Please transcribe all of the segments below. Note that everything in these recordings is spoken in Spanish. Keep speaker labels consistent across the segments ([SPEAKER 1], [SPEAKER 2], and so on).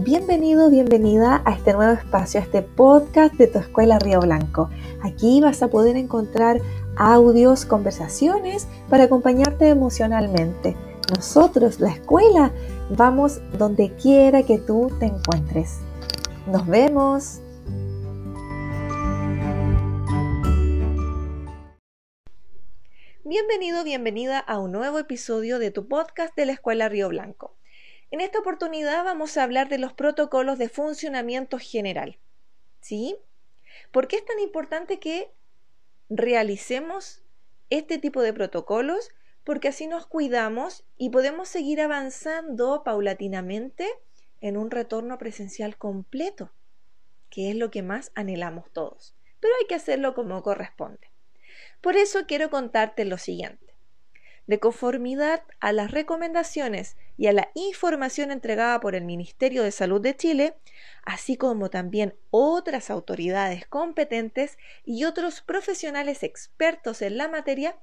[SPEAKER 1] Bienvenido, bienvenida a este nuevo espacio, a este podcast de tu escuela Río Blanco. Aquí vas a poder encontrar audios, conversaciones para acompañarte emocionalmente. Nosotros, la escuela, vamos donde quiera que tú te encuentres. Nos vemos. Bienvenido, bienvenida a un nuevo episodio de tu podcast de la Escuela Río Blanco. En esta oportunidad vamos a hablar de los protocolos de funcionamiento general. ¿Sí? ¿Por qué es tan importante que realicemos este tipo de protocolos? Porque así nos cuidamos y podemos seguir avanzando paulatinamente en un retorno presencial completo, que es lo que más anhelamos todos. Pero hay que hacerlo como corresponde. Por eso quiero contarte lo siguiente de conformidad a las recomendaciones y a la información entregada por el Ministerio de Salud de Chile, así como también otras autoridades competentes y otros profesionales expertos en la materia,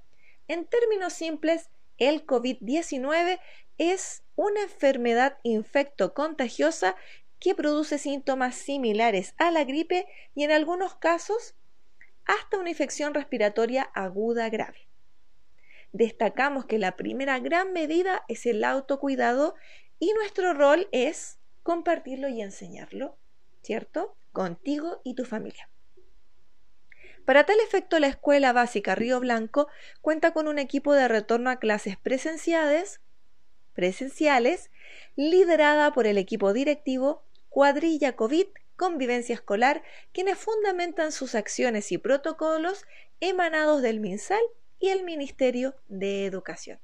[SPEAKER 1] en términos simples, el COVID-19 es una enfermedad infecto-contagiosa que produce síntomas similares a la gripe y en algunos casos hasta una infección respiratoria aguda grave destacamos que la primera gran medida es el autocuidado y nuestro rol es compartirlo y enseñarlo, ¿cierto? Contigo y tu familia. Para tal efecto, la Escuela Básica Río Blanco cuenta con un equipo de retorno a clases presenciales, presenciales liderada por el equipo directivo Cuadrilla COVID Convivencia Escolar, quienes fundamentan sus acciones y protocolos emanados del MinSal y el Ministerio de Educación.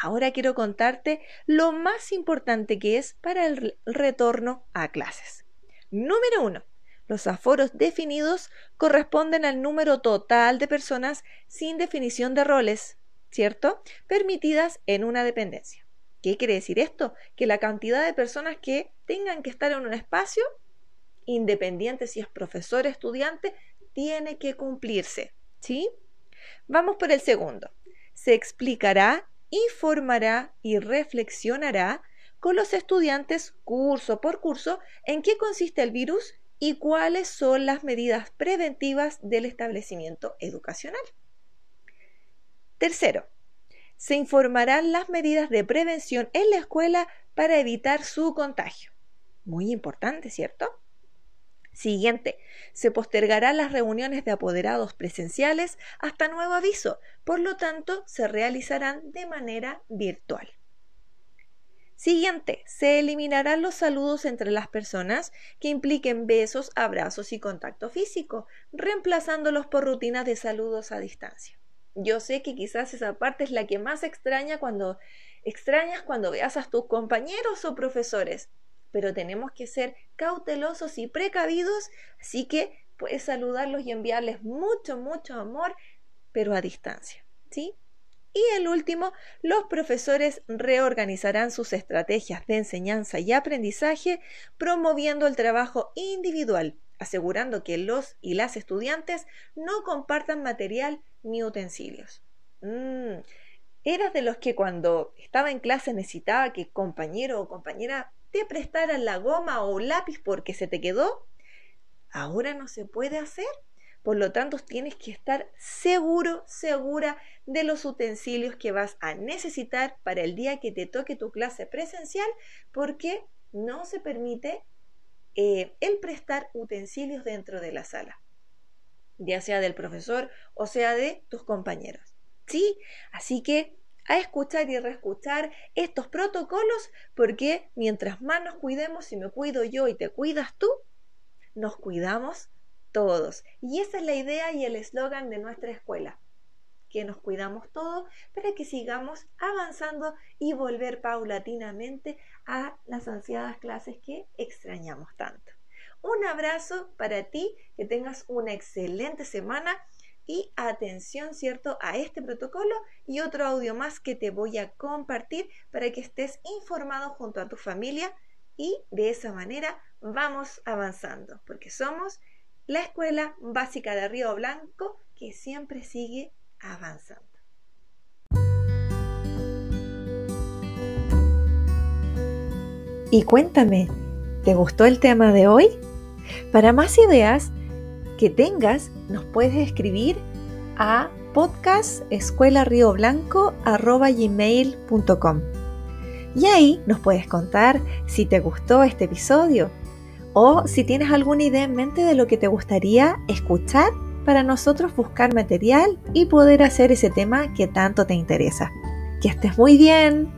[SPEAKER 1] Ahora quiero contarte lo más importante que es para el retorno a clases. Número uno, los aforos definidos corresponden al número total de personas sin definición de roles, ¿cierto? Permitidas en una dependencia. ¿Qué quiere decir esto? Que la cantidad de personas que tengan que estar en un espacio, independiente si es profesor o estudiante, tiene que cumplirse, ¿sí? Vamos por el segundo. Se explicará, informará y reflexionará con los estudiantes curso por curso en qué consiste el virus y cuáles son las medidas preventivas del establecimiento educacional. Tercero, se informarán las medidas de prevención en la escuela para evitar su contagio. Muy importante, ¿cierto? Siguiente, se postergarán las reuniones de apoderados presenciales hasta nuevo aviso, por lo tanto, se realizarán de manera virtual. Siguiente, se eliminarán los saludos entre las personas que impliquen besos, abrazos y contacto físico, reemplazándolos por rutinas de saludos a distancia. Yo sé que quizás esa parte es la que más extraña cuando extrañas cuando veas a tus compañeros o profesores, pero tenemos que ser cautelosos y precavidos, así que puedes saludarlos y enviarles mucho, mucho amor, pero a distancia, ¿sí? Y el último, los profesores reorganizarán sus estrategias de enseñanza y aprendizaje, promoviendo el trabajo individual, asegurando que los y las estudiantes no compartan material ni utensilios. Mm, ¿Eras de los que cuando estaba en clase necesitaba que compañero o compañera te prestaran la goma o lápiz porque se te quedó, ahora no se puede hacer. Por lo tanto, tienes que estar seguro, segura de los utensilios que vas a necesitar para el día que te toque tu clase presencial, porque no se permite eh, el prestar utensilios dentro de la sala, ya sea del profesor o sea de tus compañeros. ¿Sí? Así que a escuchar y reescuchar estos protocolos porque mientras más nos cuidemos, si me cuido yo y te cuidas tú, nos cuidamos todos. Y esa es la idea y el eslogan de nuestra escuela, que nos cuidamos todos para que sigamos avanzando y volver paulatinamente a las ansiadas clases que extrañamos tanto. Un abrazo para ti, que tengas una excelente semana y atención, ¿cierto?, a este protocolo y otro audio más que te voy a compartir para que estés informado junto a tu familia y de esa manera vamos avanzando, porque somos la Escuela Básica de Río Blanco que siempre sigue avanzando. Y cuéntame, ¿te gustó el tema de hoy? Para más ideas que tengas, nos puedes escribir a podcastescuelarioblanco.com y ahí nos puedes contar si te gustó este episodio o si tienes alguna idea en mente de lo que te gustaría escuchar para nosotros buscar material y poder hacer ese tema que tanto te interesa. Que estés muy bien.